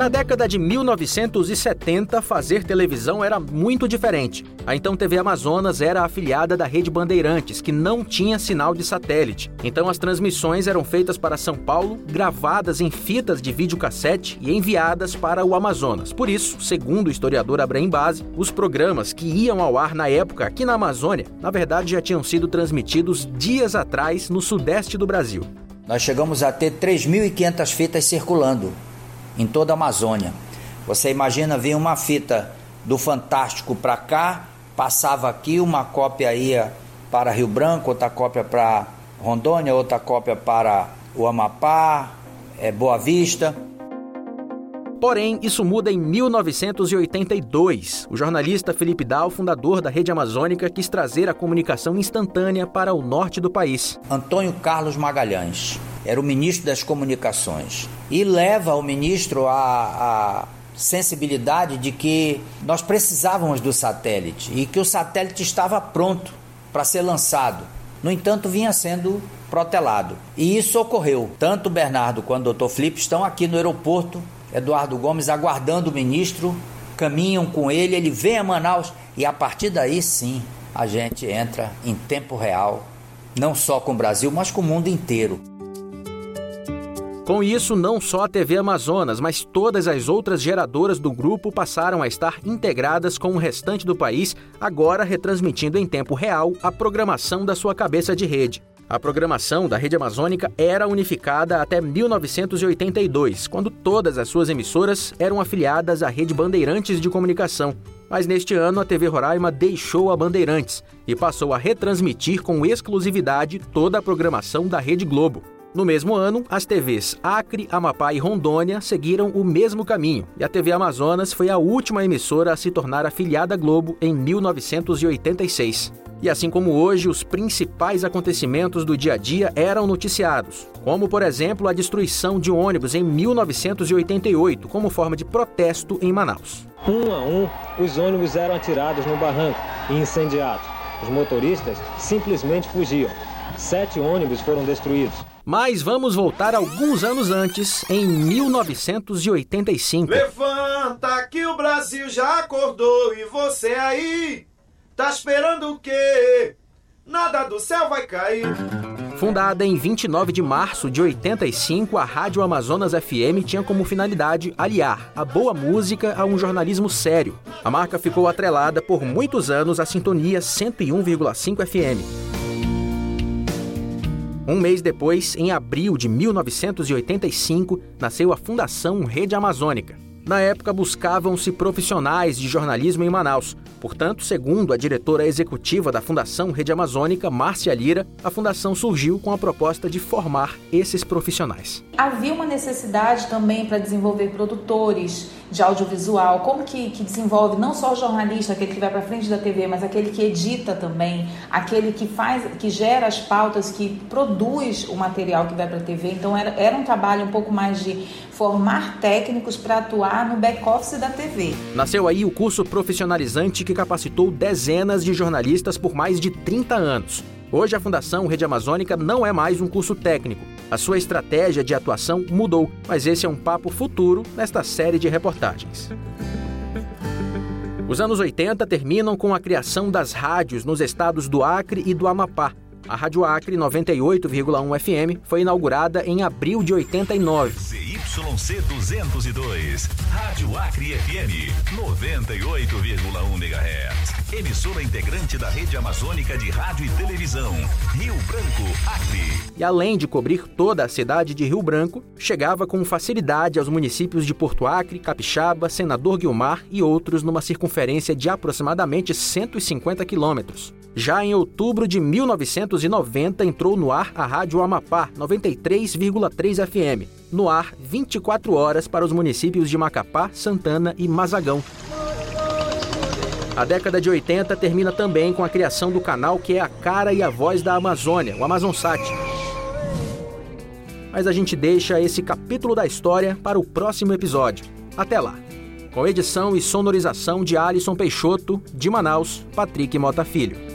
Na década de 1970, fazer televisão era muito diferente. A então TV Amazonas era afiliada da Rede Bandeirantes, que não tinha sinal de satélite. Então as transmissões eram feitas para São Paulo, gravadas em fitas de videocassete e enviadas para o Amazonas. Por isso, segundo o historiador Abraham Base, os programas que iam ao ar na época aqui na Amazônia, na verdade já tinham sido transmitidos dias atrás no sudeste do Brasil. Nós chegamos a ter 3.500 fitas circulando em toda a Amazônia. Você imagina vir uma fita do Fantástico para cá, passava aqui, uma cópia ia para Rio Branco, outra cópia para Rondônia, outra cópia para o Amapá, é, Boa Vista. Porém, isso muda em 1982. O jornalista Felipe Dal, fundador da Rede Amazônica, quis trazer a comunicação instantânea para o norte do país. Antônio Carlos Magalhães era o ministro das Comunicações e leva o ministro a, a sensibilidade de que nós precisávamos do satélite e que o satélite estava pronto para ser lançado. No entanto, vinha sendo protelado. E isso ocorreu. Tanto o Bernardo quanto o Dr. Felipe estão aqui no aeroporto Eduardo Gomes aguardando o ministro, caminham com ele, ele vem a Manaus e a partir daí sim a gente entra em tempo real, não só com o Brasil, mas com o mundo inteiro. Com isso, não só a TV Amazonas, mas todas as outras geradoras do grupo passaram a estar integradas com o restante do país, agora retransmitindo em tempo real a programação da sua cabeça de rede. A programação da rede amazônica era unificada até 1982, quando todas as suas emissoras eram afiliadas à rede Bandeirantes de Comunicação. Mas neste ano a TV Roraima deixou a Bandeirantes e passou a retransmitir com exclusividade toda a programação da Rede Globo. No mesmo ano, as TVs Acre, Amapá e Rondônia seguiram o mesmo caminho, e a TV Amazonas foi a última emissora a se tornar afiliada Globo em 1986. E assim como hoje, os principais acontecimentos do dia a dia eram noticiados, como por exemplo a destruição de ônibus em 1988 como forma de protesto em Manaus. Um a um, os ônibus eram atirados no barranco e incendiados. Os motoristas simplesmente fugiam. Sete ônibus foram destruídos. Mas vamos voltar alguns anos antes, em 1985. Levanta que o Brasil já acordou e você aí Tá esperando o quê? Nada do céu vai cair. Fundada em 29 de março de 85, a Rádio Amazonas FM tinha como finalidade aliar a boa música a um jornalismo sério. A marca ficou atrelada por muitos anos à sintonia 101,5 FM. Um mês depois, em abril de 1985, nasceu a Fundação Rede Amazônica. Na época, buscavam-se profissionais de jornalismo em Manaus. Portanto, segundo a diretora executiva da Fundação Rede Amazônica, Márcia Lira, a fundação surgiu com a proposta de formar esses profissionais. Havia uma necessidade também para desenvolver produtores de audiovisual, como que, que desenvolve não só o jornalista, aquele que vai para frente da TV, mas aquele que edita também, aquele que faz, que gera as pautas, que produz o material que vai para a TV. Então era, era um trabalho um pouco mais de formar técnicos para atuar no back-office da TV. Nasceu aí o curso profissionalizante que capacitou dezenas de jornalistas por mais de 30 anos. Hoje a Fundação Rede Amazônica não é mais um curso técnico. A sua estratégia de atuação mudou, mas esse é um papo futuro nesta série de reportagens. Os anos 80 terminam com a criação das rádios nos estados do Acre e do Amapá, a Rádio Acre 98,1 FM foi inaugurada em abril de 89. ZYC 202, Rádio Acre FM 98,1 MHz. Emissora integrante da Rede Amazônica de Rádio e Televisão, Rio Branco, Acre. E além de cobrir toda a cidade de Rio Branco, chegava com facilidade aos municípios de Porto Acre, Capixaba, Senador Guilmar e outros numa circunferência de aproximadamente 150 quilômetros. Já em outubro de 1990 entrou no ar a Rádio Amapá 93,3 FM, no ar 24 horas para os municípios de Macapá, Santana e Mazagão. A década de 80 termina também com a criação do canal que é a cara e a voz da Amazônia, o Amazonsat. Mas a gente deixa esse capítulo da história para o próximo episódio. Até lá! Com edição e sonorização de Alisson Peixoto, de Manaus, Patrick Mota Filho.